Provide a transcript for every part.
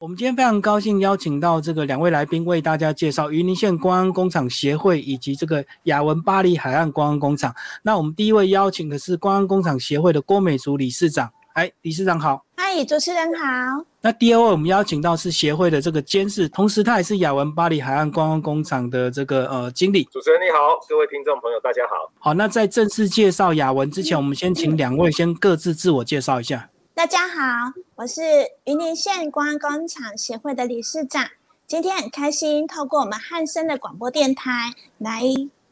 我们今天非常高兴邀请到这个两位来宾，为大家介绍云林县观光工厂协会以及这个雅文巴黎海岸观光工厂。那我们第一位邀请的是观光工厂协会的郭美竹理事长。哎，理事长好。嗨，主持人好。那第二位我们邀请到是协会的这个监事，同时他也是雅文巴黎海岸观光工厂的这个呃经理。主持人你好，各位听众朋友大家好。好，那在正式介绍雅文之前，我们先请两位先各自自我介绍一下。大家好，我是云林县观光工厂协会的理事长。今天很开心，透过我们汉森的广播电台来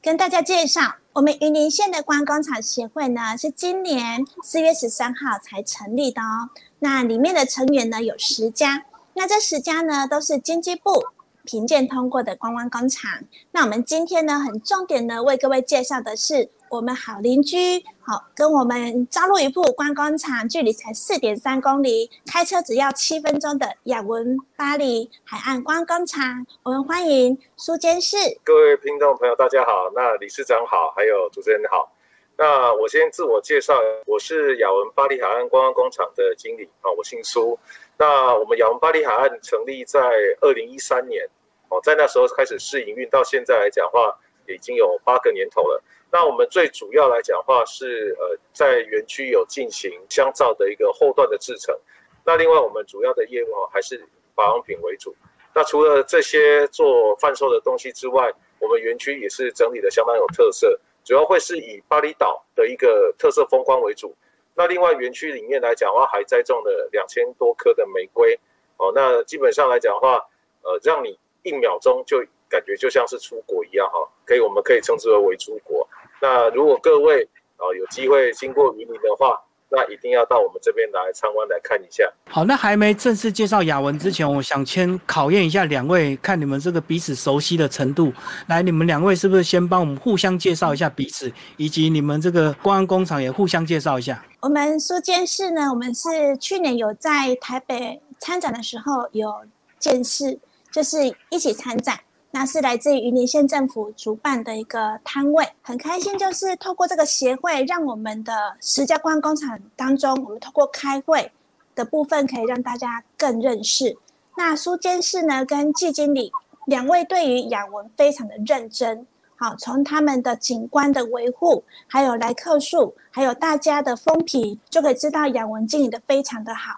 跟大家介绍，我们云林县的观光工厂协会呢，是今年四月十三号才成立的哦。那里面的成员呢有十家，那这十家呢都是经济部评鉴通过的观光工厂。那我们今天呢，很重点的为各位介绍的是。我们好邻居，好跟我们朝露渔铺观光厂距离才四点三公里，开车只要七分钟的雅文巴黎海岸观光厂，我们欢迎苏监事。各位听众朋友，大家好，那理事长好，还有主持人好。那我先自我介绍，我是雅文巴黎海岸观光工厂的经理啊，我姓苏。那我们雅文巴黎海岸成立在二零一三年，哦，在那时候开始试营运，到现在来讲话已经有八个年头了。那我们最主要来讲的话是，呃，在园区有进行香皂的一个后段的制成。那另外我们主要的业务还是保养品为主。那除了这些做贩售的东西之外，我们园区也是整理的相当有特色，主要会是以巴厘岛的一个特色风光为主。那另外园区里面来讲话，还栽种了两千多棵的玫瑰。哦，那基本上来讲话，呃，让你一秒钟就感觉就像是出国一样哈，可以我们可以称之为为出国。那如果各位啊有机会经过云林的话，那一定要到我们这边来参观来看一下。好，那还没正式介绍雅文之前，我想先考验一下两位，看你们这个彼此熟悉的程度。来，你们两位是不是先帮我们互相介绍一下彼此，以及你们这个公安工厂也互相介绍一下？我们苏监事呢，我们是去年有在台北参展的时候有见识，就是一起参展。那是来自于云林县政府主办的一个摊位，很开心，就是透过这个协会，让我们的十家观光工厂当中，我们透过开会的部分，可以让大家更认识。那苏监事呢，跟季经理两位对于雅文非常的认真，好，从他们的景观的维护，还有来客数，还有大家的风评，就可以知道雅文经营的非常的好，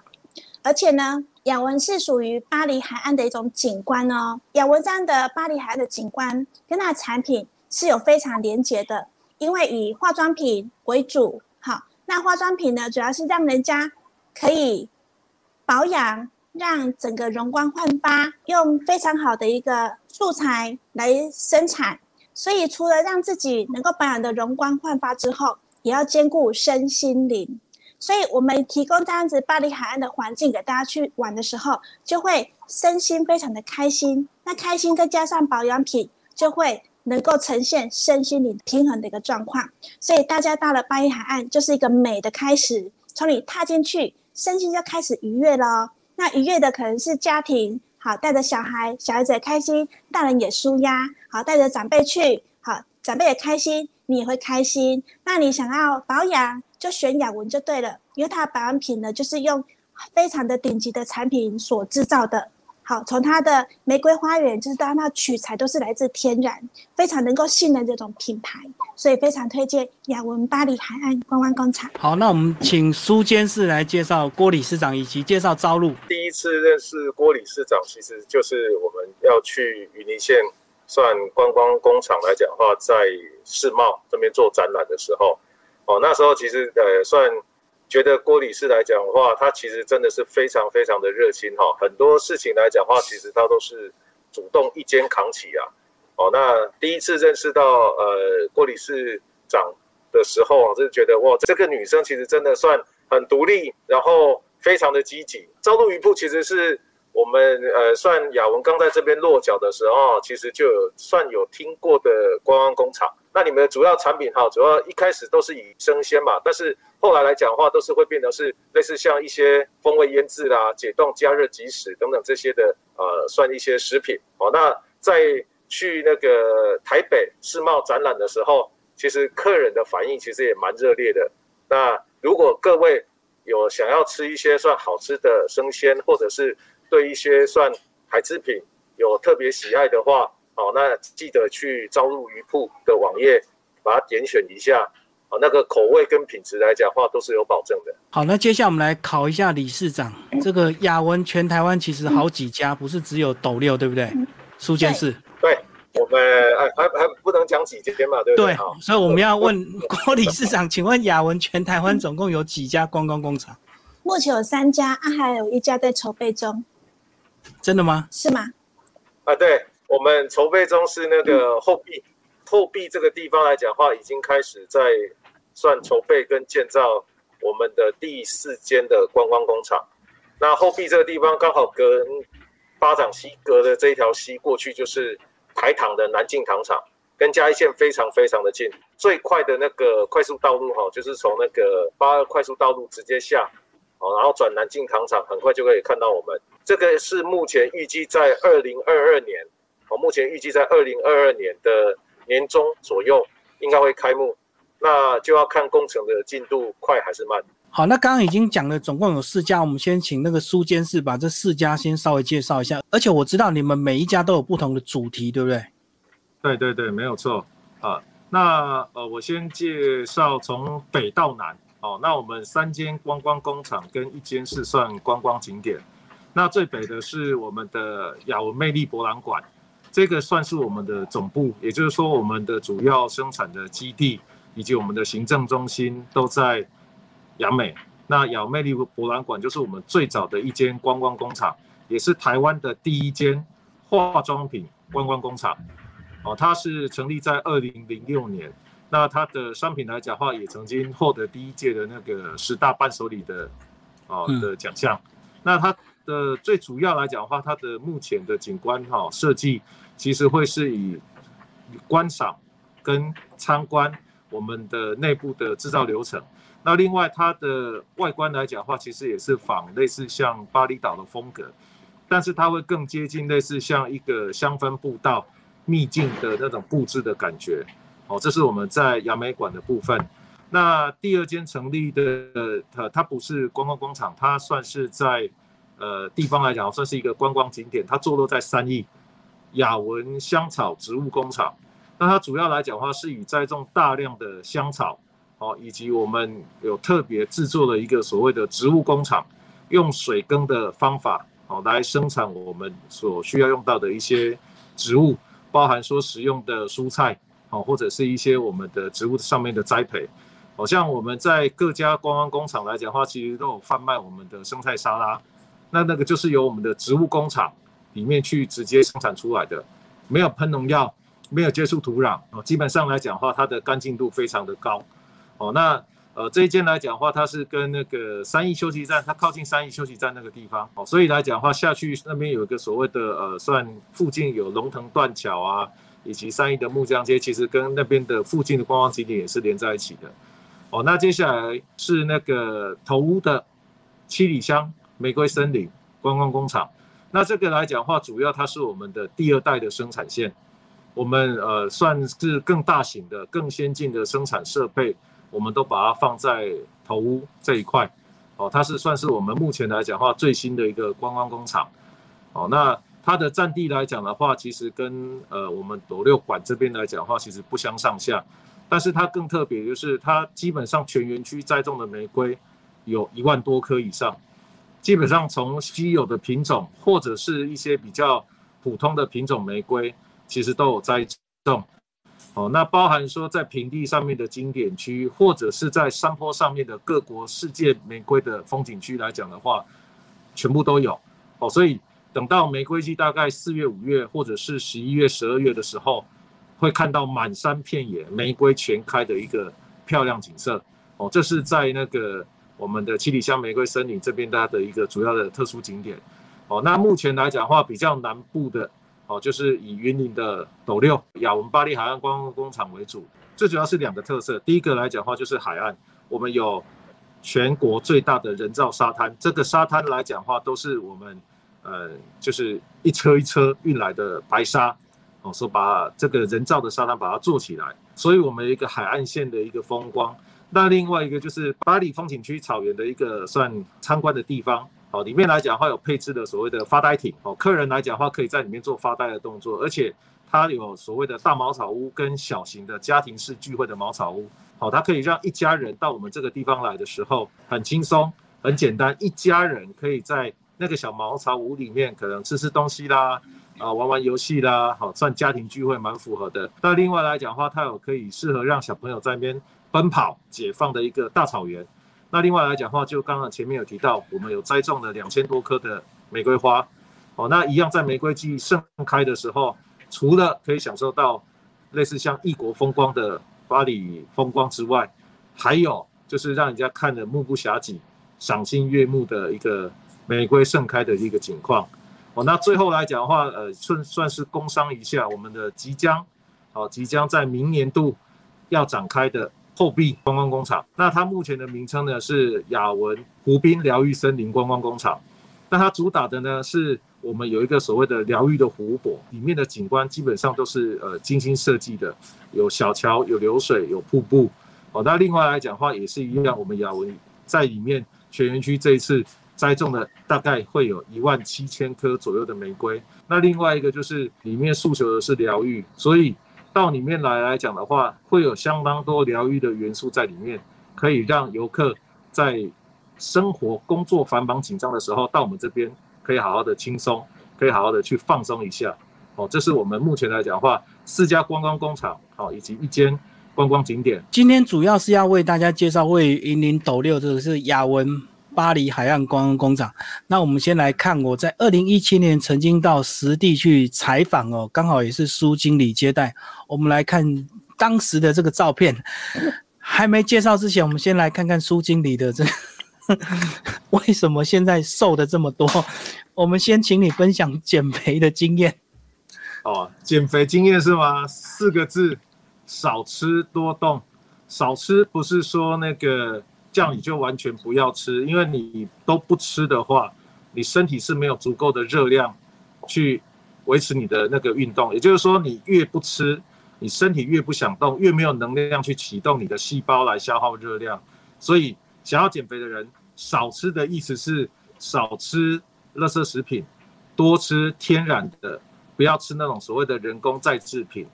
而且呢。雅文是属于巴黎海岸的一种景观哦。雅文这样的巴黎海岸的景观，跟它的产品是有非常连结的，因为以化妆品为主。好，那化妆品呢，主要是让人家可以保养，让整个容光焕发，用非常好的一个素材来生产。所以，除了让自己能够保养的容光焕发之后，也要兼顾身心灵。所以，我们提供这样子巴黎海岸的环境给大家去玩的时候，就会身心非常的开心。那开心再加上保养品，就会能够呈现身心灵平衡的一个状况。所以，大家到了巴黎海岸就是一个美的开始。从你踏进去，身心就开始愉悦了。那愉悦的可能是家庭，好带着小孩，小孩子也开心，大人也舒压。好带着长辈去，好长辈也开心，你也会开心。那你想要保养？就选雅文就对了，因为它的保养品呢，就是用非常的顶级的产品所制造的。好，从它的玫瑰花园，就是到它取材都是来自天然，非常能够信任这种品牌，所以非常推荐雅文巴黎海岸观光工厂。好，那我们请苏监事来介绍郭理事长以及介绍招录。第一次认识郭理事长，其实就是我们要去云林县算观光工厂来讲话，在世贸这边做展览的时候。哦，那时候其实呃，算觉得郭理事来讲的话，他其实真的是非常非常的热心哈。很多事情来讲的话，其实他都是主动一肩扛起啊。哦，那第一次认识到呃郭理事长的时候啊，就觉得哇，这个女生其实真的算很独立，然后非常的积极。朝露渔铺其实是我们呃算雅文刚在这边落脚的时候，其实就有算有听过的观光工厂。那你们的主要产品哈，主要一开始都是以生鲜嘛，但是后来来讲的话，都是会变成是类似像一些风味腌制啦、解冻、加热即食等等这些的，呃，算一些食品哦。那在去那个台北世贸展览的时候，其实客人的反应其实也蛮热烈的。那如果各位有想要吃一些算好吃的生鲜，或者是对一些算海制品有特别喜爱的话，哦，那记得去招入鱼铺的网页，把它点选一下，哦，那个口味跟品质来讲话都是有保证的。好，那接下来我们来考一下理事长，这个雅文全台湾其实好几家，不是只有斗六，对不对？苏监事，对我们还还还不能讲几间嘛，对不对？对，所以我们要问郭 理事长，请问雅文全台湾总共有几家观光工厂？目前有三家，啊，还有一家在筹备中。真的吗？是吗？啊，对，我们筹备中是那个后壁，后壁这个地方来讲话，已经开始在算筹备跟建造我们的第四间的观光工厂。那后壁这个地方刚好跟巴掌溪隔的这一条溪过去，就是台糖的南靖糖厂，跟嘉义县非常非常的近。最快的那个快速道路哈，就是从那个八二快速道路直接下。哦，然后转南靖糖厂，很快就可以看到我们。这个是目前预计在二零二二年，哦，目前预计在二零二二年的年中左右应该会开幕。那就要看工程的进度快还是慢。好，那刚刚已经讲了，总共有四家，我们先请那个苏监事把这四家先稍微介绍一下。而且我知道你们每一家都有不同的主题，对不对？对对对，没有错啊。那呃，我先介绍从北到南。哦，那我们三间观光工厂跟一间是算观光景点。那最北的是我们的雅文魅力博览馆，这个算是我们的总部，也就是说我们的主要生产的基地以及我们的行政中心都在雅美。那雅美丽博览馆就是我们最早的一间观光工厂，也是台湾的第一间化妆品观光工厂。哦，它是成立在二零零六年。那它的商品来讲话，也曾经获得第一届的那个十大伴手礼的哦的奖项。那它的最主要来讲的话，它的目前的景观哈设计，其实会是以观赏跟参观我们的内部的制造流程。那另外它的外观来讲的话，其实也是仿类似像巴厘岛的风格，但是它会更接近类似像一个香氛步道秘境的那种布置的感觉。哦，这是我们在亚美馆的部分。那第二间成立的，它它不是观光工厂，它算是在呃地方来讲，算是一个观光景点。它坐落在三义雅文香草植物工厂。那它主要来讲的话，是以栽种大量的香草，哦，以及我们有特别制作了一个所谓的植物工厂，用水耕的方法，哦，来生产我们所需要用到的一些植物，包含说使用的蔬菜。哦，或者是一些我们的植物上面的栽培，好像我们在各家观光工厂来讲的话，其实都有贩卖我们的生菜沙拉，那那个就是由我们的植物工厂里面去直接生产出来的，没有喷农药，没有接触土壤，哦，基本上来讲的话，它的干净度非常的高，哦，那呃这一间来讲的话，它是跟那个三义休息站，它靠近三义休息站那个地方，哦，所以来讲的话，下去那边有一个所谓的呃，算附近有龙腾断桥啊。以及三义的木匠街，其实跟那边的附近的观光景点也是连在一起的。哦，那接下来是那个头屋的七里香玫瑰森林观光工厂。那这个来讲话，主要它是我们的第二代的生产线。我们呃算是更大型的、更先进的生产设备，我们都把它放在头屋这一块。哦，它是算是我们目前来讲话最新的一个观光工厂。哦，那。它的占地来讲的话，其实跟呃我们斗六馆这边来讲话，其实不相上下。但是它更特别，就是它基本上全园区栽种的玫瑰有一万多棵以上，基本上从稀有的品种或者是一些比较普通的品种玫瑰，其实都有栽种。哦，那包含说在平地上面的经典区，或者是在山坡上面的各国世界玫瑰的风景区来讲的话，全部都有。哦，所以。等到玫瑰季大概四月、五月，或者是十一月、十二月的时候，会看到满山遍野玫瑰全开的一个漂亮景色。哦，这是在那个我们的七里香玫瑰森林这边它的一个主要的特殊景点。哦，那目前来讲的话，比较南部的哦，就是以云林的斗六雅文巴黎海岸观光工厂为主。最主要是两个特色，第一个来讲的话就是海岸，我们有全国最大的人造沙滩。这个沙滩来讲的话，都是我们。呃，就是一车一车运来的白沙，哦，说把这个人造的沙滩把它做起来，所以我们一个海岸线的一个风光。那另外一个就是巴黎风景区草原的一个算参观的地方，好，里面来讲的话有配置的所谓的发呆亭，哦，客人来讲的话可以在里面做发呆的动作，而且它有所谓的大茅草屋跟小型的家庭式聚会的茅草屋，好，它可以让一家人到我们这个地方来的时候很轻松、很简单，一家人可以在那个小茅草屋里面可能吃吃东西啦，啊，玩玩游戏啦，好，算家庭聚会蛮符合的。那另外来讲的话，它有可以适合让小朋友在那边奔跑解放的一个大草原。那另外来讲的话，就刚刚前面有提到，我们有栽种了两千多棵的玫瑰花，哦，那一样在玫瑰季盛开的时候，除了可以享受到类似像异国风光的巴黎风光之外，还有就是让人家看得目不暇接、赏心悦目的一个玫瑰盛开的一个景况。哦，那最后来讲的话，呃，算算是工商一下我们的即将，哦，即将在明年度要展开的。后壁观光工厂，那它目前的名称呢是雅文湖滨疗愈森林观光工厂。那它主打的呢是我们有一个所谓的疗愈的湖泊，里面的景观基本上都是呃精心设计的，有小桥、有流水、有瀑布。哦，那另外来讲的话也是一样，我们雅文在里面全园区这一次栽种的大概会有一万七千棵左右的玫瑰。那另外一个就是里面诉求的是疗愈，所以。到里面来来讲的话，会有相当多疗愈的元素在里面，可以让游客在生活、工作繁忙紧张的时候，到我们这边可以好好的轻松，可以好好的去放松一下。哦，这是我们目前来讲的话，四家观光工厂，好，以及一间观光景点。今天主要是要为大家介绍位于云林斗六，这个是雅文。巴黎海岸观光工厂，那我们先来看，我在二零一七年曾经到实地去采访哦，刚好也是苏经理接待。我们来看当时的这个照片，还没介绍之前，我们先来看看苏经理的这 为什么现在瘦的这么多？我们先请你分享减肥的经验。哦，减肥经验是吗？四个字：少吃多动。少吃不是说那个。这样你就完全不要吃，因为你都不吃的话，你身体是没有足够的热量去维持你的那个运动。也就是说，你越不吃，你身体越不想动，越没有能量去启动你的细胞来消耗热量。所以，想要减肥的人，少吃的意思是少吃垃圾食品，多吃天然的，不要吃那种所谓的人工再制品。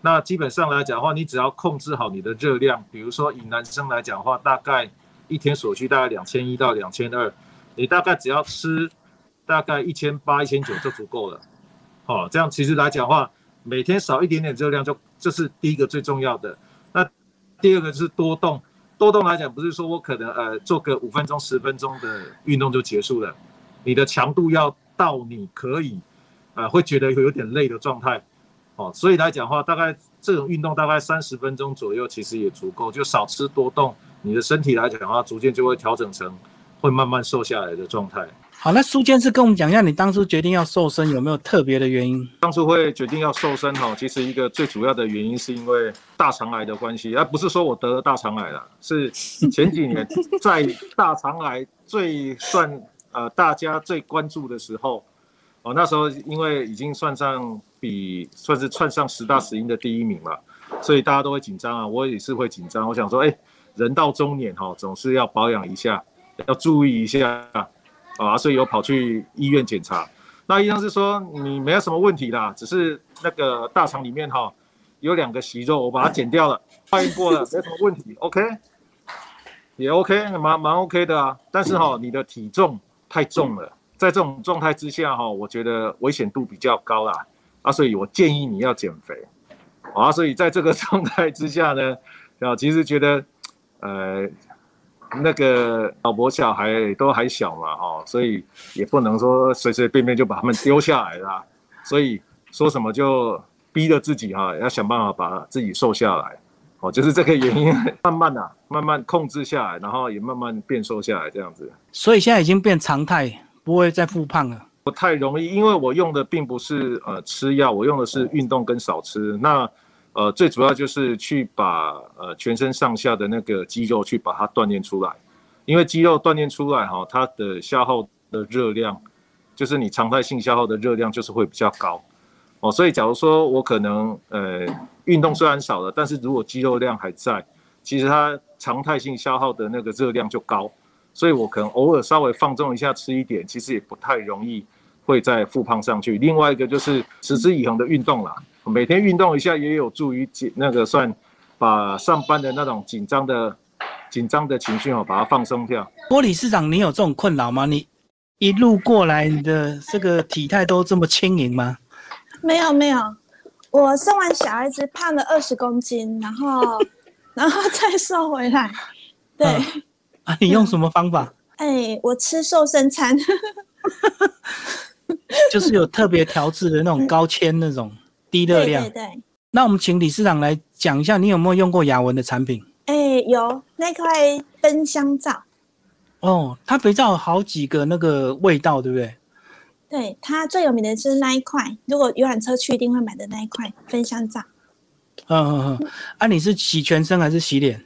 那基本上来讲的话，你只要控制好你的热量，比如说以男生来讲的话，大概一天所需大概两千一到两千二，你大概只要吃大概一千八、一千九就足够了。好，这样其实来讲话，每天少一点点热量就这是第一个最重要的。那第二个是多动，多动来讲不是说我可能呃做个五分钟、十分钟的运动就结束了，你的强度要到你可以呃会觉得有点累的状态。哦，所以来讲话，大概这种运动大概三十分钟左右，其实也足够，就少吃多动。你的身体来讲的话，逐渐就会调整成会慢慢瘦下来的状态。好，那苏坚是跟我们讲一下，你当初决定要瘦身有没有特别的原因？当初会决定要瘦身哈，其实一个最主要的原因是因为大肠癌的关系，而不是说我得了大肠癌了，是前几年在大肠癌最算呃大家最关注的时候，哦那时候因为已经算上比算是窜上十大死因的第一名了，所以大家都会紧张啊，我也是会紧张，我想说哎。人到中年哈，总是要保养一下，要注意一下啊，所以有跑去医院检查。那医生是说你没有什么问题啦，只是那个大肠里面哈有两个息肉，我把它剪掉了，化验过了，没什么问题，OK，也 OK，蛮蛮 OK 的啊。但是哈，你的体重太重了，在这种状态之下哈，我觉得危险度比较高啦啊，所以我建议你要减肥啊。所以在这个状态之下呢，啊，其实觉得。呃，那个老婆小孩都还小嘛，哈，所以也不能说随随便便就把他们丢下来啦。所以说什么就逼着自己哈，要想办法把自己瘦下来，哦，就是这个原因，慢慢啊、慢慢控制下来，然后也慢慢变瘦下来这样子。所以现在已经变常态，不会再复胖了。不太容易，因为我用的并不是呃吃药，我用的是运动跟少吃。那呃，最主要就是去把呃全身上下的那个肌肉去把它锻炼出来，因为肌肉锻炼出来哈，它的消耗的热量，就是你常态性消耗的热量就是会比较高，哦，所以假如说我可能呃运动虽然少了，但是如果肌肉量还在，其实它常态性消耗的那个热量就高，所以我可能偶尔稍微放纵一下吃一点，其实也不太容易会再复胖上去。另外一个就是持之以恒的运动啦，每天运动一下也有助于紧那个算把上班的那种紧张的紧张的情绪哦，把它放松掉。郭理事长，你有这种困扰吗？你一路过来，你的这个体态都这么轻盈吗？没有没有，我生完小孩子胖了二十公斤，然后 然后再瘦回来。对，啊，你用什么方法？哎，我吃瘦身餐，就是有特别调制的那种高纤那种低热量。对对对。那我们请理事长来讲一下，你有没有用过雅文的产品？哎，有那块分香皂。哦，它肥皂有好几个那个味道，对不对？对，它最有名的是那一块，如果游览车去一定会买的那一块分香皂。嗯嗯嗯，啊，你是洗全身还是洗脸？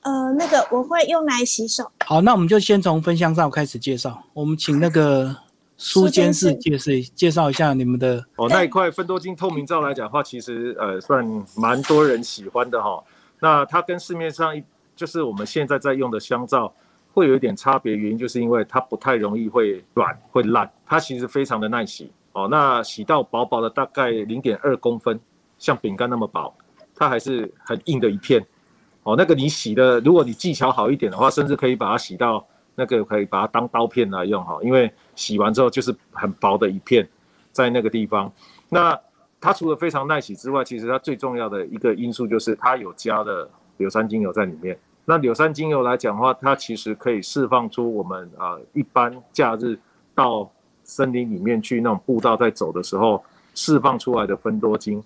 呃，那个我会用来洗手。好，那我们就先从分香皂开始介绍。我们请那个苏监事介绍介绍一下你们的。哦，那一块芬多精透明皂来讲的话，其实呃算蛮多人喜欢的哈。那它跟市面上一就是我们现在在用的香皂会有一点差别，原因就是因为它不太容易会软会烂，它其实非常的耐洗哦。那洗到薄薄的大概零点二公分，像饼干那么薄，它还是很硬的一片。哦，那个你洗的，如果你技巧好一点的话，甚至可以把它洗到那个可以把它当刀片来用哈，因为洗完之后就是很薄的一片在那个地方。那它除了非常耐洗之外，其实它最重要的一个因素就是它有加了柳杉精油在里面。那柳杉精油来讲的话，它其实可以释放出我们啊一般假日到森林里面去那种步道在走的时候释放出来的分多精。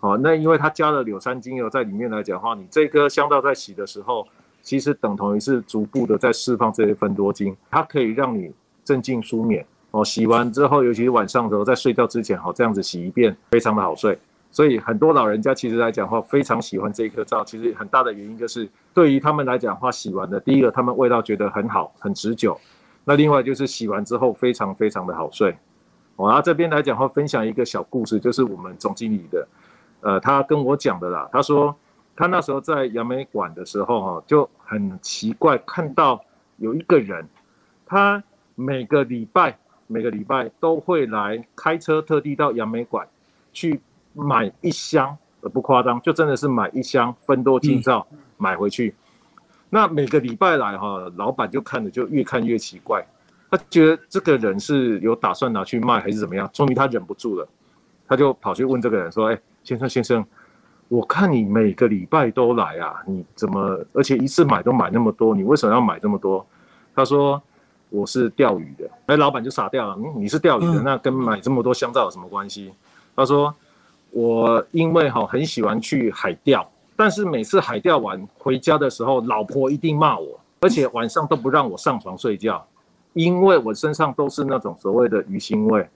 哦，那因为它加了柳杉精油在里面来讲的话，你这颗香皂在洗的时候，其实等同于是逐步的在释放这些分多精，它可以让你镇静舒眠。哦，洗完之后，尤其是晚上的时候，在睡觉之前，好这样子洗一遍，非常的好睡。所以很多老人家其实来讲的话，非常喜欢这一颗皂。其实很大的原因就是，对于他们来讲的话，洗完的第一个，他们味道觉得很好，很持久。那另外就是洗完之后，非常非常的好睡。我然后这边来讲话，分享一个小故事，就是我们总经理的。呃，他跟我讲的啦，他说他那时候在杨梅馆的时候哈，就很奇怪看到有一个人，他每个礼拜每个礼拜都会来开车特地到杨梅馆去买一箱，呃不夸张，就真的是买一箱分多精皂买回去。那每个礼拜来哈，老板就看着就越看越奇怪，他觉得这个人是有打算拿去卖还是怎么样？终于他忍不住了，他就跑去问这个人说：“哎。”先生，先生，我看你每个礼拜都来啊，你怎么而且一次买都买那么多？你为什么要买这么多？他说我是钓鱼的。哎，老板就傻掉了。嗯，你是钓鱼的，那跟买这么多香皂有什么关系？他说我因为哈很喜欢去海钓，但是每次海钓完回家的时候，老婆一定骂我，而且晚上都不让我上床睡觉，因为我身上都是那种所谓的鱼腥味。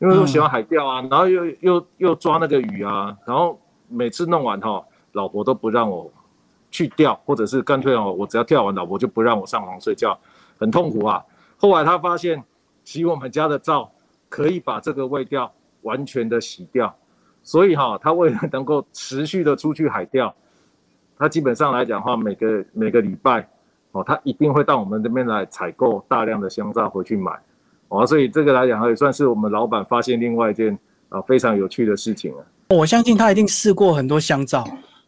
因为我喜欢海钓啊，然后又又又抓那个鱼啊，然后每次弄完哈，老婆都不让我去钓，或者是干脆哦，我只要钓完，老婆就不让我上床睡觉，很痛苦啊。后来他发现洗我们家的皂可以把这个味道完全的洗掉，所以哈，他为了能够持续的出去海钓，他基本上来讲的话，每个每个礼拜哦，他一定会到我们这边来采购大量的香皂回去买。哦，所以这个来讲也算是我们老板发现另外一件啊非常有趣的事情了。我相信他一定试过很多香皂，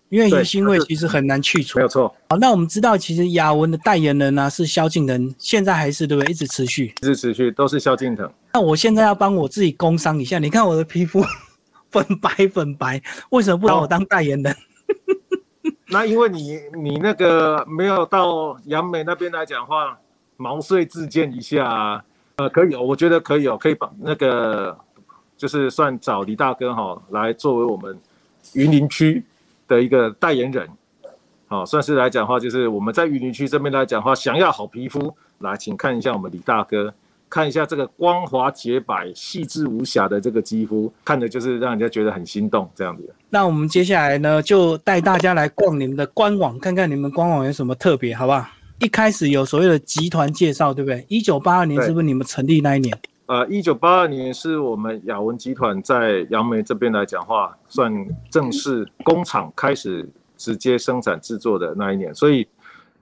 因为鱼腥味其实很难去除。没有错。好，那我们知道其实雅文的代言人呢是萧敬腾，现在还是对不对？一直持续，一直持续都是萧敬腾。那我现在要帮我自己工商一下，你看我的皮肤 粉白粉白，为什么不把我当代言人？那因为你你那个没有到杨美那边来讲话，毛遂自荐一下。呃，可以哦，我觉得可以哦，可以把那个就是算找李大哥哈来作为我们云林区的一个代言人，好，算是来讲话，就是我们在云林区这边来讲话，想要好皮肤，来，请看一下我们李大哥，看一下这个光滑洁白、细致无瑕的这个肌肤，看着就是让人家觉得很心动这样子。那我们接下来呢，就带大家来逛你们的官网，看看你们官网有什么特别，好不好？一开始有所谓的集团介绍，对不对？一九八二年是不是你们成立那一年？呃，一九八二年是我们雅文集团在杨梅这边来讲话，算正式工厂开始直接生产制作的那一年。所以，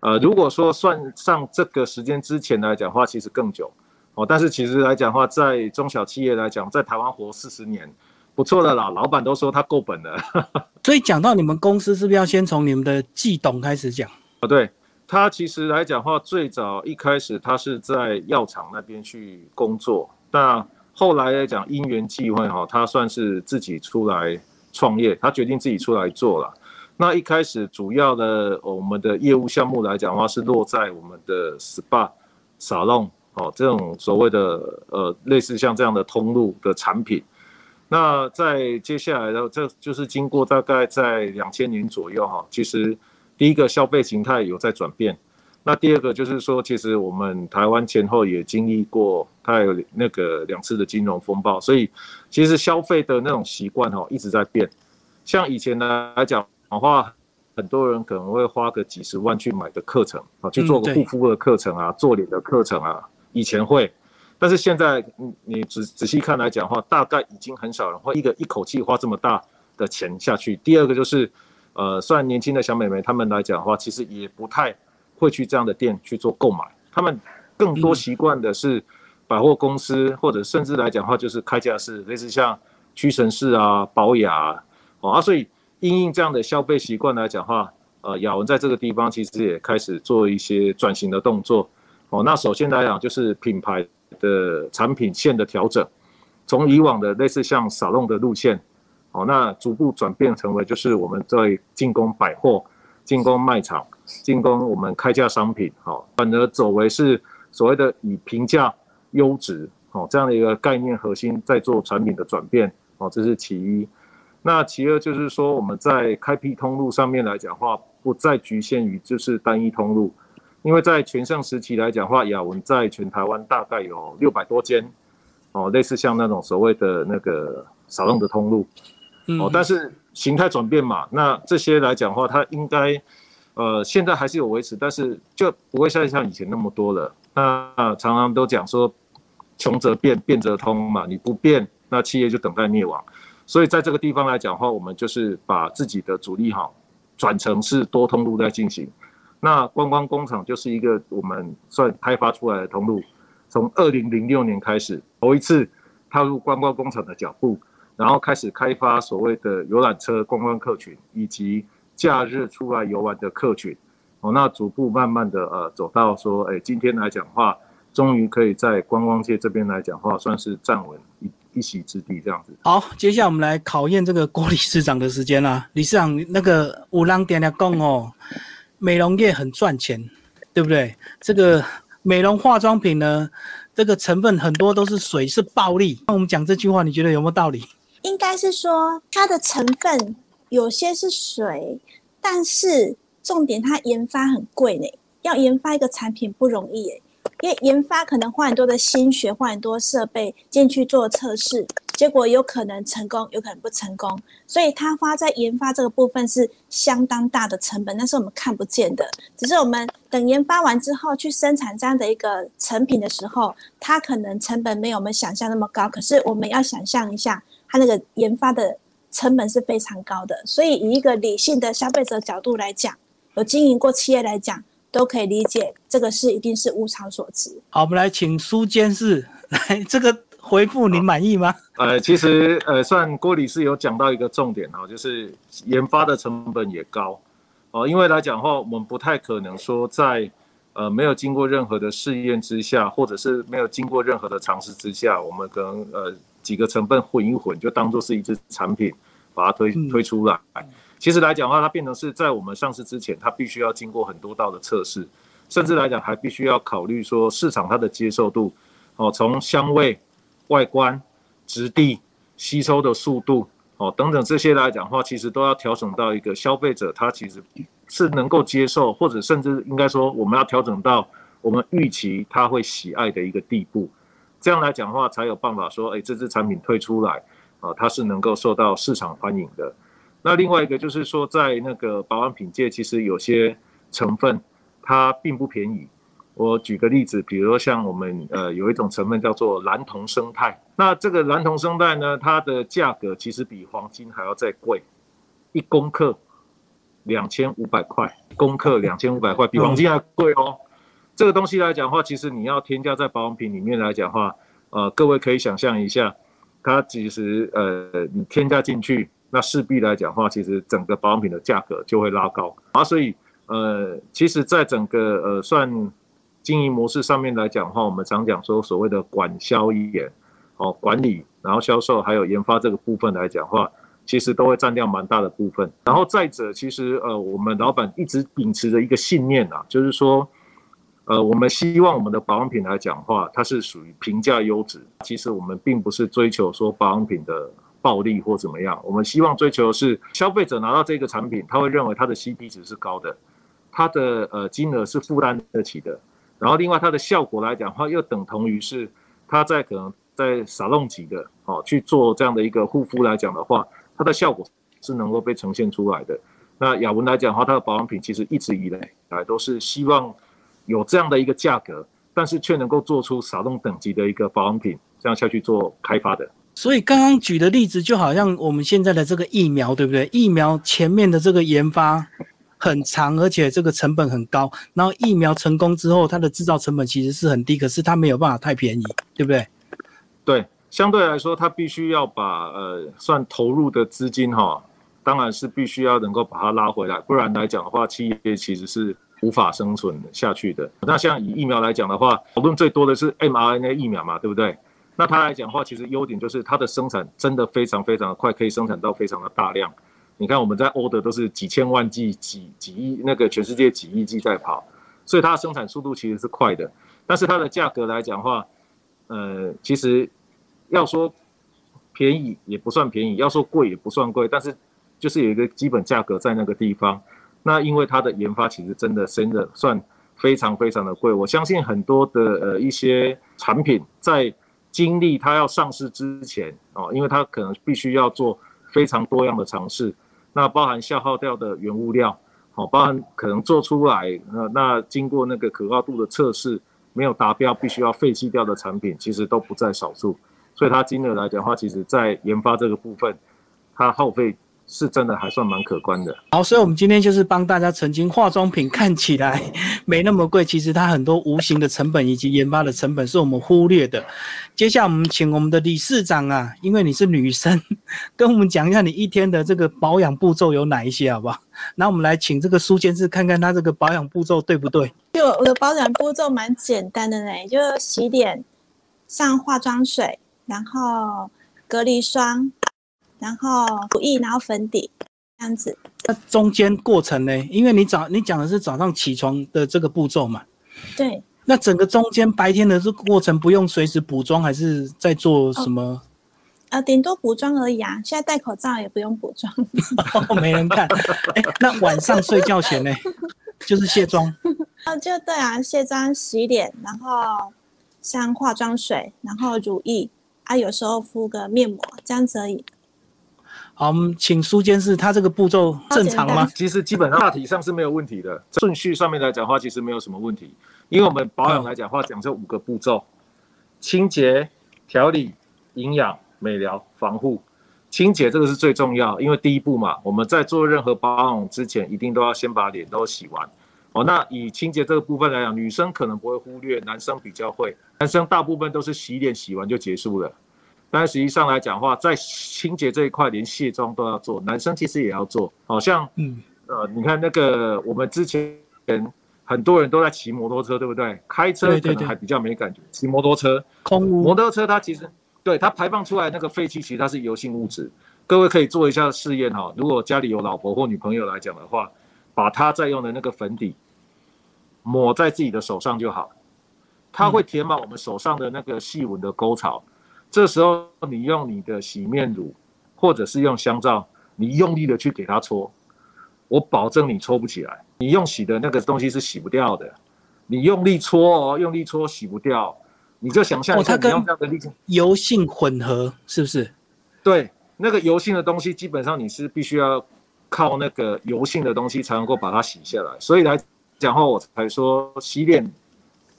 呃，如果说算上这个时间之前来讲话，其实更久哦。但是其实来讲话，在中小企业来讲，在台湾活四十年，不错的啦。老板都说他够本了。所以讲到你们公司，是不是要先从你们的季董开始讲？哦，对，他其实来讲话，最早一开始他是在药厂那边去工作，那后来来讲因缘际会哈，他算是自己出来创业，他决定自己出来做了。那一开始主要的我们的业务项目来讲的话，是落在我们的 SPA、沙龙哦这种所谓的呃类似像这样的通路的产品。那在接下来的这就是经过大概在两千年左右哈，其实第一个消费形态有在转变。那第二个就是说，其实我们台湾前后也经历过它有那个两次的金融风暴，所以其实消费的那种习惯哦一直在变。像以前呢来讲的。话很多人可能会花个几十万去买个课程啊，去做个护肤的课程啊，做脸的课程啊。以前会，但是现在你你仔仔细看来讲的话，大概已经很少人会一个一口气花这么大的钱下去。第二个就是，呃，虽然年轻的小美眉她们来讲的话，其实也不太会去这样的店去做购买，他们更多习惯的是百货公司或者甚至来讲话就是开架式，类似像屈臣氏啊、宝雅哦啊，所以。因应这样的消费习惯来讲话，呃，雅文在这个地方其实也开始做一些转型的动作。哦，那首先来讲就是品牌的产品线的调整，从以往的类似像少弄的路线，哦，那逐步转变成为就是我们在进攻百货、进攻卖场、进攻我们开价商品，好，反而走为是所谓的以平价、优质，好，这样的一个概念核心在做产品的转变，哦，这是其一。那其二就是说，我们在开辟通路上面来讲话，不再局限于就是单一通路，因为在全盛时期来讲话，雅文在全台湾大概有六百多间，哦，类似像那种所谓的那个少量的通路，哦，但是形态转变嘛，那这些来讲话，它应该，呃，现在还是有维持，但是就不会像像以前那么多了。那常常都讲说，穷则变，变则通嘛，你不变，那企业就等待灭亡。所以在这个地方来讲的话，我们就是把自己的主力哈转成是多通路在进行。那观光工厂就是一个我们算开发出来的通路。从二零零六年开始，头一次踏入观光工厂的脚步，然后开始开发所谓的游览车观光客群，以及假日出来游玩的客群。哦，那逐步慢慢的呃走到说，哎，今天来讲话，终于可以在观光界这边来讲话，算是站稳一。一席之地这样子。好，接下来我们来考验这个郭理事长的时间啦。理事长，那个五郎点来讲哦，美容业很赚钱，对不对？这个美容化妆品呢，这个成分很多都是水，是暴利。那我们讲这句话，你觉得有没有道理？应该是说它的成分有些是水，但是重点它研发很贵呢，要研发一个产品不容易诶。因为研发可能花很多的心血，花很多设备进去做测试，结果有可能成功，有可能不成功，所以它花在研发这个部分是相当大的成本，那是我们看不见的。只是我们等研发完之后去生产这样的一个成品的时候，它可能成本没有我们想象那么高。可是我们要想象一下，它那个研发的成本是非常高的。所以以一个理性的消费者角度来讲，有经营过企业来讲。都可以理解，这个是一定是物超所值。好，我们来请苏监事来这个回复，您满意吗？呃，其实呃，算郭理事有讲到一个重点哈，就是研发的成本也高哦，因为来讲的话，我们不太可能说在呃没有经过任何的试验之下，或者是没有经过任何的尝试之下，我们可能呃几个成分混一混，就当做是一支产品把它推推出来。其实来讲的话，它变成是在我们上市之前，它必须要经过很多道的测试，甚至来讲还必须要考虑说市场它的接受度，哦，从香味、外观、质地、吸收的速度，哦等等这些来讲的话，其实都要调整到一个消费者他其实是能够接受，或者甚至应该说我们要调整到我们预期他会喜爱的一个地步，这样来讲的话，才有办法说，哎，这支产品推出来，啊，它是能够受到市场欢迎的。那另外一个就是说，在那个保养品界，其实有些成分它并不便宜。我举个例子，比如说像我们呃有一种成分叫做蓝铜生态，那这个蓝铜生态呢，它的价格其实比黄金还要再贵，一公克两千五百块，公克两千五百块，比黄金还贵哦。这个东西来讲的话，其实你要添加在保养品里面来讲的话，呃，各位可以想象一下，它其实呃，你添加进去，那势必来讲话，其实整个保养品的价格就会拉高啊。所以呃，其实在整个呃算经营模式上面来讲的话，我们常讲说所谓的管销研哦，管理，然后销售还有研发这个部分来讲话，其实都会占掉蛮大的部分。然后再者，其实呃，我们老板一直秉持着一个信念啊，就是说。呃，我们希望我们的保养品来讲话，它是属于平价优质。其实我们并不是追求说保养品的暴利或怎么样，我们希望追求的是消费者拿到这个产品，他会认为它的 CP 值是高的，它的呃金额是负担得起的。然后另外它的效果来讲话，又等同于是它在可能在沙龙级的哦去做这样的一个护肤来讲的话，它的效果是能够被呈现出来的。那雅文来讲的话，它的保养品其实一直以来来都是希望。有这样的一个价格，但是却能够做出少动等级的一个保养品，这样下去做开发的。所以刚刚举的例子就好像我们现在的这个疫苗，对不对？疫苗前面的这个研发很长，而且这个成本很高。然后疫苗成功之后，它的制造成本其实是很低，可是它没有办法太便宜，对不对？对，相对来说，它必须要把呃算投入的资金哈，当然是必须要能够把它拉回来，不然来讲的话，企业其实是。无法生存下去的。那像以疫苗来讲的话，讨论最多的是 mRNA 疫苗嘛，对不对？那它来讲的话，其实优点就是它的生产真的非常非常的快，可以生产到非常的大量。你看我们在欧德都是几千万剂、几几亿，那个全世界几亿剂在跑，所以它的生产速度其实是快的。但是它的价格来讲的话，呃，其实要说便宜也不算便宜，要说贵也不算贵，但是就是有一个基本价格在那个地方。那因为它的研发其实真的真的算非常非常的贵，我相信很多的呃一些产品在经历它要上市之前哦，因为它可能必须要做非常多样的尝试，那包含消耗掉的原物料，好，包含可能做出来那那经过那个可靠度的测试没有达标，必须要废弃掉的产品，其实都不在少数，所以它金额来讲的话，其实在研发这个部分，它耗费。是真的还算蛮可观的。好，所以我们今天就是帮大家澄清，化妆品看起来 没那么贵，其实它很多无形的成本以及研发的成本是我们忽略的。接下来我们请我们的理事长啊，因为你是女生，跟我们讲一下你一天的这个保养步骤有哪一些，好不好？那我们来请这个苏监事看看他这个保养步骤对不对？就我的保养步骤蛮简单的呢，就洗脸、上化妆水，然后隔离霜。然后乳液，然后粉底，这样子。那中间过程呢？因为你早你讲的是早上起床的这个步骤嘛。对。那整个中间白天的这个过程不用随时补妆，还是在做什么？呃，顶多补妆而已啊。现在戴口罩也不用补妆。没人看。哎，那晚上睡觉前呢？就是卸妆。啊，就对啊，卸妆、洗脸，然后像化妆水，然后乳液啊，有时候敷个面膜，这样子而已。好，我们请苏监事，他这个步骤正常吗？其实基本上大体上是没有问题的，顺序上面来讲话其实没有什么问题，因为我们保养来讲话讲这五个步骤：清洁、调理、营养、美疗、防护。清洁这个是最重要，因为第一步嘛，我们在做任何保养之前，一定都要先把脸都洗完。哦，那以清洁这个部分来讲，女生可能不会忽略，男生比较会，男生大部分都是洗脸洗完就结束了。但实际上来讲话，在清洁这一块，连卸妆都要做，男生其实也要做。好像，嗯，呃，你看那个我们之前很多人都在骑摩托车，对不对？开车可能还比较没感觉，骑摩托车，空摩托车它其实对它排放出来那个废气，其实它是油性物质。各位可以做一下试验哈，如果家里有老婆或女朋友来讲的话，把她在用的那个粉底抹在自己的手上就好，它会填满我们手上的那个细纹的沟槽。这时候你用你的洗面乳，或者是用香皂，你用力的去给它搓，我保证你搓不起来。你用洗的那个东西是洗不掉的，你用力搓哦，用力搓洗不掉。你就想象一下，你用这样的力气，油性混合是不是？对，那个油性的东西基本上你是必须要靠那个油性的东西才能够把它洗下来。所以来讲话，我才说洗脸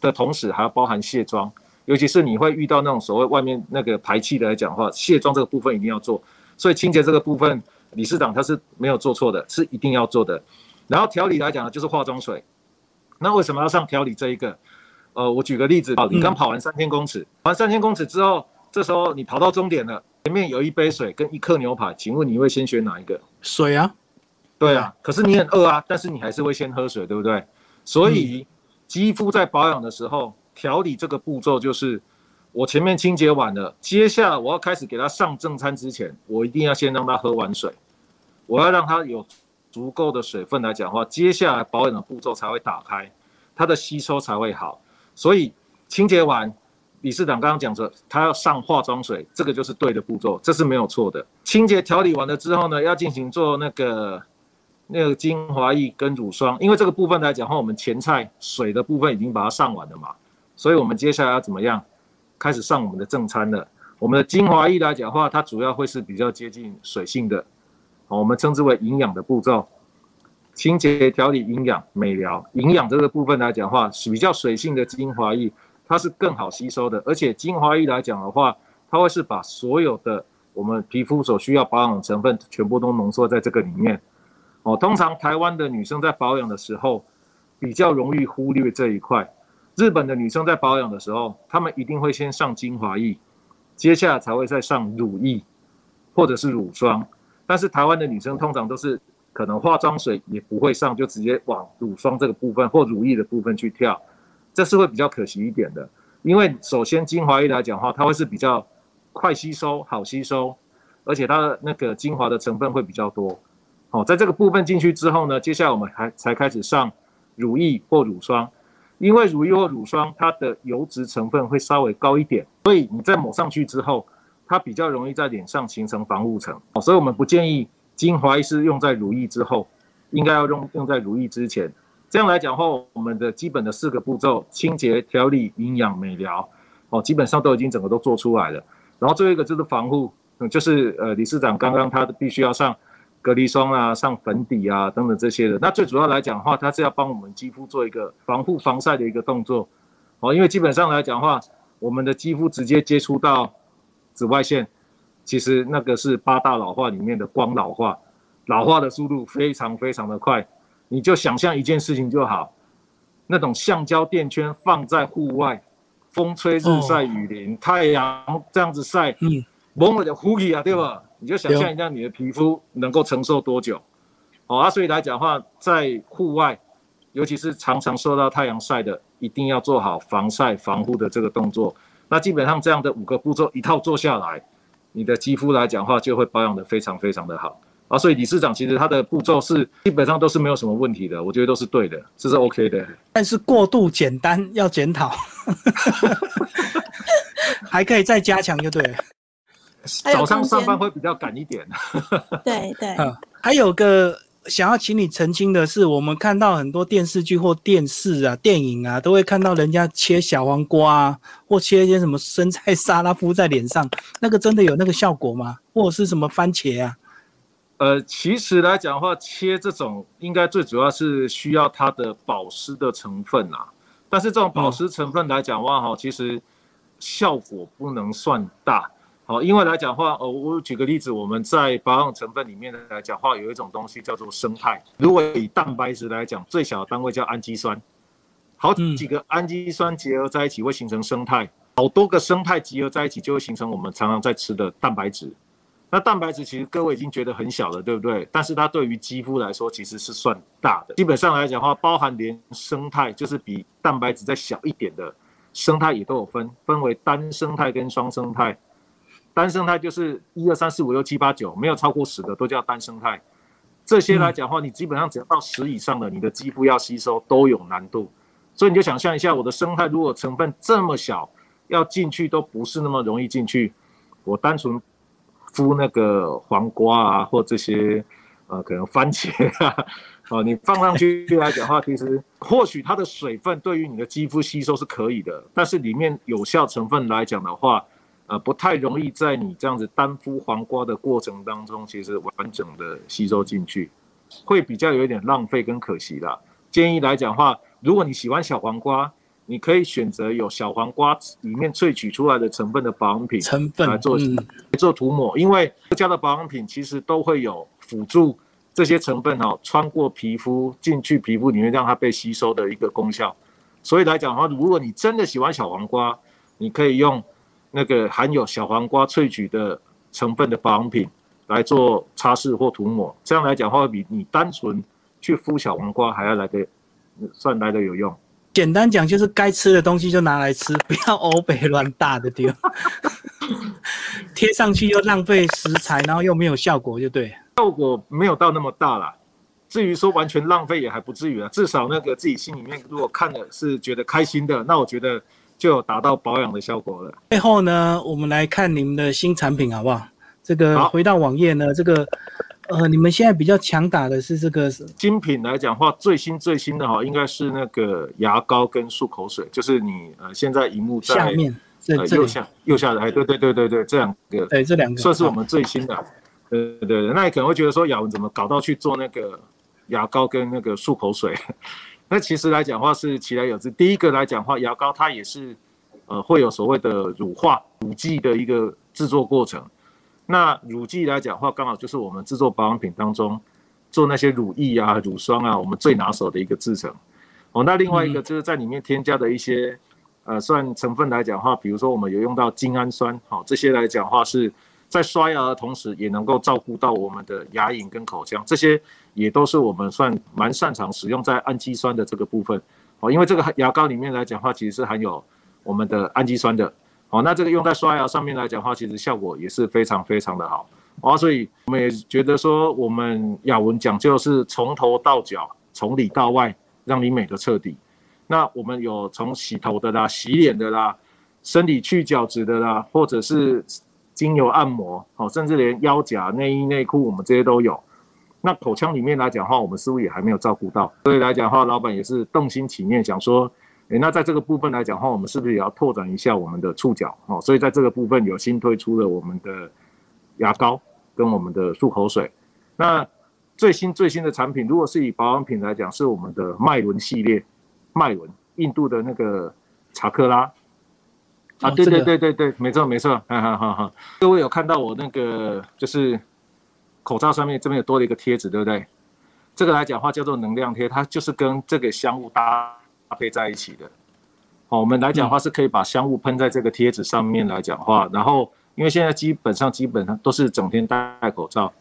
的同时还要包含卸妆。尤其是你会遇到那种所谓外面那个排气的来讲的话，卸妆这个部分一定要做。所以清洁这个部分，理事长他是没有做错的，是一定要做的。然后调理来讲呢，就是化妆水。那为什么要上调理这一个？呃，我举个例子啊，你刚跑完三千公尺，跑完三千公尺之后，这时候你跑到终点了，前面有一杯水跟一克牛排，请问你会先选哪一个？水啊。对啊，可是你很饿啊，但是你还是会先喝水，对不对？所以肌肤在保养的时候，调理这个步骤就是，我前面清洁完了，接下来我要开始给他上正餐之前，我一定要先让他喝完水，我要让他有足够的水分来讲话，接下来保养的步骤才会打开，它的吸收才会好。所以清洁完，理事长刚刚讲说他要上化妆水，这个就是对的步骤，这是没有错的。清洁调理完了之后呢，要进行做那个。那个精华液跟乳霜，因为这个部分来讲的话，我们前菜水的部分已经把它上完了嘛，所以我们接下来要怎么样？开始上我们的正餐了。我们的精华液来讲的话，它主要会是比较接近水性的，我们称之为营养的步骤，清洁、调理、营养、美疗。营养这个部分来讲的话，是比较水性的精华液，它是更好吸收的，而且精华液来讲的话，它会是把所有的我们皮肤所需要保养成分全部都浓缩在这个里面。哦，通常台湾的女生在保养的时候，比较容易忽略这一块。日本的女生在保养的时候，她们一定会先上精华液，接下来才会再上乳液，或者是乳霜。但是台湾的女生通常都是可能化妆水也不会上，就直接往乳霜这个部分或乳液的部分去跳，这是会比较可惜一点的。因为首先精华液来讲的话，它会是比较快吸收、好吸收，而且它的那个精华的成分会比较多。哦，在这个部分进去之后呢，接下来我们还才开始上乳液或乳霜，因为乳液或乳霜它的油脂成分会稍微高一点，所以你在抹上去之后，它比较容易在脸上形成防护层。哦，所以我们不建议精华是用在乳液之后，应该要用用在乳液之前。这样来讲话，我们的基本的四个步骤：清洁、调理、营养、美疗，哦，基本上都已经整个都做出来了。然后最后一个就是防护，嗯，就是呃，理事长刚刚他必须要上。隔离霜啊，上粉底啊，等等这些的。那最主要来讲的话，它是要帮我们肌肤做一个防护、防晒的一个动作。哦，因为基本上来讲的话，我们的肌肤直接接触到紫外线，其实那个是八大老化里面的光老化，老化的速度非常非常的快。你就想象一件事情就好，那种橡胶垫圈放在户外，风吹日晒雨淋，太阳这样子晒，嗯，蒙了的呼吸啊，对吧？你就想象一下，你的皮肤能够承受多久？哦啊，所以来讲话，在户外，尤其是常常受到太阳晒的，一定要做好防晒防护的这个动作。那基本上这样的五个步骤一套做下来，你的肌肤来讲话就会保养的非常非常的好啊。所以理事长其实他的步骤是基本上都是没有什么问题的，我觉得都是对的，这是 OK 的。但是过度简单要检讨，还可以再加强就对了。早上上班会比较赶一点。对对。还有个想要请你澄清的是，我们看到很多电视剧或电视啊、电影啊，都会看到人家切小黄瓜啊，或切一些什么生菜沙拉敷在脸上，那个真的有那个效果吗？或者是什么番茄啊？呃，其实来讲的话，切这种应该最主要是需要它的保湿的成分啊。但是这种保湿成分来讲的话，哈，其实效果不能算大。好，因为来讲话，呃，我举个例子，我们在保养成分里面来讲话，有一种东西叫做生态。如果以蛋白质来讲，最小的单位叫氨基酸，好几个氨基酸结合在一起会形成生态，好多个生态结合在一起就会形成我们常常在吃的蛋白质。那蛋白质其实各位已经觉得很小了，对不对？但是它对于肌肤来说其实是算大的。基本上来讲话，包含连生态，就是比蛋白质再小一点的生态也都有分，分为单生态跟双生态。单生态就是一二三四五六七八九，没有超过十的都叫单生态。这些来讲的话，你基本上只要到十以上的，你的肌肤要吸收都有难度。所以你就想象一下，我的生态如果成分这么小，要进去都不是那么容易进去。我单纯敷那个黄瓜啊，或这些呃可能番茄啊，哦，你放上去来讲的话，其实或许它的水分对于你的肌肤吸收是可以的，但是里面有效成分来讲的话。呃，不太容易在你这样子单敷黄瓜的过程当中，其实完整的吸收进去，会比较有一点浪费跟可惜啦。建议来讲话，如果你喜欢小黄瓜，你可以选择有小黄瓜里面萃取出来的成分的保养品成分来做做涂抹，因为各家的保养品其实都会有辅助这些成分哈穿过皮肤进去皮肤里面，让它被吸收的一个功效。所以来讲的话，如果你真的喜欢小黄瓜，你可以用那个含有小黄瓜萃取的成分的保养品来做擦拭或涂抹，这样来讲的话，比你单纯去敷小黄瓜还要来的算来的有用。简单讲就是该吃的东西就拿来吃，不要欧北乱大的丢，贴上去又浪费食材，然后又没有效果，就对。效果没有到那么大啦。至于说完全浪费也还不至于啊，至少那个自己心里面如果看了是觉得开心的，那我觉得就有达到保养的效果了。最后呢，我们来看你们的新产品好不好？这个回到网页呢，这个。呃，你们现在比较强打的是这个精品来讲话，最新最新的哈，应该是那个牙膏跟漱口水，就是你呃现在荧幕下面呃右下右下的，哎，对对对对对，这两个，对这两个算是我们最新的，对对对，那你可能会觉得说雅文怎么搞到去做那个牙膏跟那个漱口水？那其实来讲话是其来有之，第一个来讲话，牙膏它也是呃会有所谓的乳化乳剂的一个制作过程。那乳剂来讲话，刚好就是我们制作保养品当中做那些乳液啊、乳霜啊，我们最拿手的一个制成。哦，那另外一个就是在里面添加的一些呃，算成分来讲话，比如说我们有用到精氨酸，好，这些来讲话是在刷牙的同时也能够照顾到我们的牙龈跟口腔，这些也都是我们算蛮擅长使用在氨基酸的这个部分。哦，因为这个牙膏里面来讲话，其实是含有我们的氨基酸的。哦，那这个用在刷牙上面来讲话，其实效果也是非常非常的好。哦，所以我们也觉得说，我们雅文讲究是从头到脚，从里到外，让你美的彻底。那我们有从洗头的啦、洗脸的啦、身体去角质的啦，或者是精油按摩，哦，甚至连腰夹、内衣内裤，我们这些都有。那口腔里面来讲的话，我们似乎也还没有照顾到，所以来讲的话，老板也是动心起念，想说。诶，那在这个部分来讲的话，我们是不是也要拓展一下我们的触角？哦，所以在这个部分有新推出了我们的牙膏跟我们的漱口水。那最新最新的产品，如果是以保养品来讲，是我们的麦伦系列，麦伦印度的那个查克拉。啊，对对对对对，没错没错，哈哈哈哈。各位有看到我那个就是口罩上面这边有多了一个贴纸，对不对？这个来讲话叫做能量贴，它就是跟这个香雾搭。搭配在一起的，好，我们来讲话是可以把香雾喷在这个贴纸上面来讲话，然后因为现在基本上基本上都是整天戴口罩，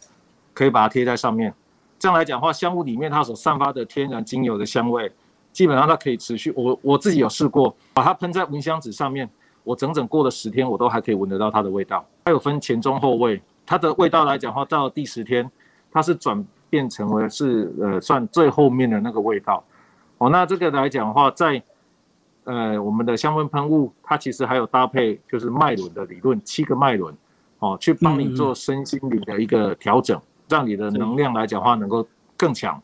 可以把它贴在上面，这样来讲话，香雾里面它所散发的天然精油的香味，基本上它可以持续。我我自己有试过，把它喷在蚊香纸上面，我整整过了十天，我都还可以闻得到它的味道。它有分前中后味，它的味道来讲话，到第十天，它是转变成为是呃算最后面的那个味道。哦，那这个来讲的话，在呃我们的香氛喷雾，它其实还有搭配就是脉轮的理论，七个脉轮，哦，去帮你做身心灵的一个调整，让你的能量来讲话能够更强。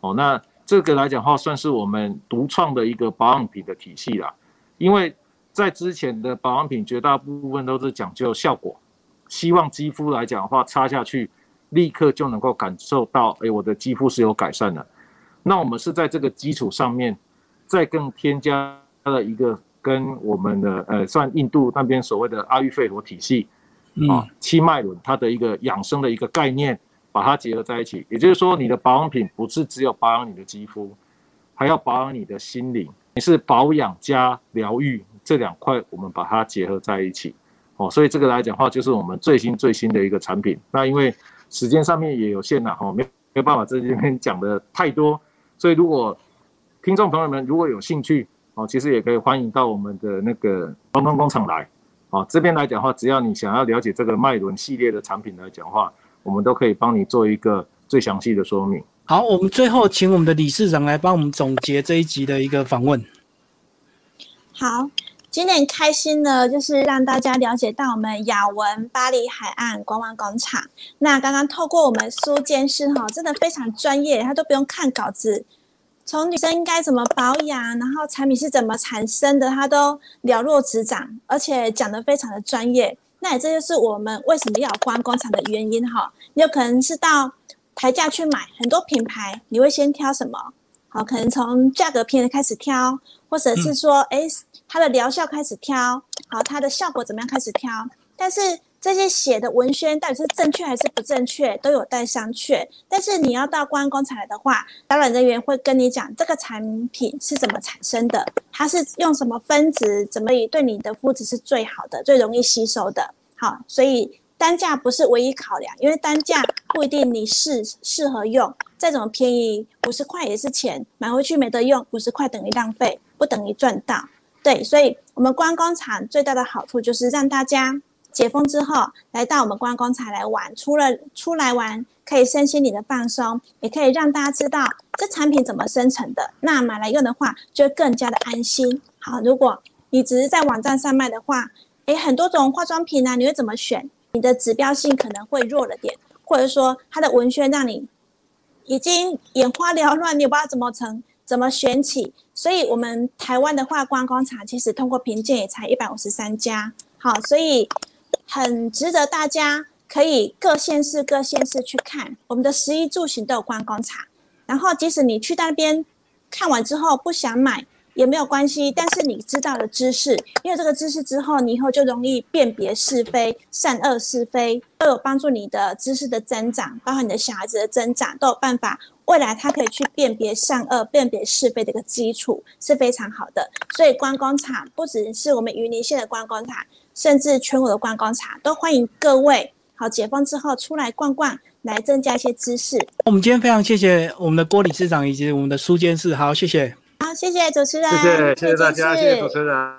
哦，那这个来讲话算是我们独创的一个保养品的体系啦。因为在之前的保养品绝大部分都是讲究效果，希望肌肤来讲的话擦下去立刻就能够感受到，哎，我的肌肤是有改善的。那我们是在这个基础上面，再更添加了一个跟我们的呃，算印度那边所谓的阿育吠陀体系啊，七脉轮它的一个养生的一个概念，把它结合在一起。也就是说，你的保养品不是只有保养你的肌肤，还要保养你的心灵。你是保养加疗愈这两块，我们把它结合在一起哦。所以这个来讲话，就是我们最新最新的一个产品。那因为时间上面也有限了哦，没没有办法在这边讲的太多。所以，如果听众朋友们如果有兴趣哦，其实也可以欢迎到我们的那个光光工厂来哦。这边来讲话，只要你想要了解这个脉轮系列的产品来讲话，我们都可以帮你做一个最详细的说明。好，我们最后请我们的理事长来帮我们总结这一集的一个访问。好。今天开心呢，就是让大家了解到我们雅文巴黎海岸观光广场。那刚刚透过我们苏监事哈，真的非常专业，他都不用看稿子，从女生应该怎么保养，然后产品是怎么产生的，他都了若指掌，而且讲得非常的专业。那也这就是我们为什么要观光工厂的原因哈。你有可能是到台价去买很多品牌，你会先挑什么？好，可能从价格便宜开始挑，或者是说，哎。它的疗效开始挑，好，它的效果怎么样开始挑？但是这这些写的文宣到底是正确还是不正确，都有待商榷。但是你要到公安工厂来的话，导览人员会跟你讲这个产品是怎么产生的，它是用什么分子，怎么以对你的肤质是最好的、最容易吸收的。好，所以单价不是唯一考量，因为单价不一定你适适合用，再怎么便宜，五十块也是钱，买回去没得用，五十块等于浪费，不等于赚到。对，所以我们观光厂最大的好处就是让大家解封之后来到我们观光厂来玩，除了出来玩可以身心灵的放松，也可以让大家知道这产品怎么生成的，那买来用的话就更加的安心。好，如果你只是在网站上卖的话，诶，很多种化妆品呢，你会怎么选？你的指标性可能会弱了点，或者说它的文宣让你已经眼花缭乱，你不知道怎么成。怎么选起？所以，我们台湾的话，观光厂其实通过评鉴也才一百五十三家，好，所以很值得大家可以各县市各县市去看，我们的食衣住行都有观光厂。然后，即使你去那边看完之后不想买。也没有关系，但是你知道的知识，因为这个知识之后，你以后就容易辨别是非、善恶是非，都有帮助你的知识的增长，包括你的小孩子的增长，都有办法。未来他可以去辨别善恶、辨别是非的一个基础是非常好的。所以观光厂不只是我们云林县的观光厂，甚至全国的观光厂都欢迎各位。好，解封之后出来逛逛，来增加一些知识。我们今天非常谢谢我们的郭理事长以及我们的苏监事，好，谢谢。好，谢谢主持人，谢谢谢谢大家，谢谢主持人。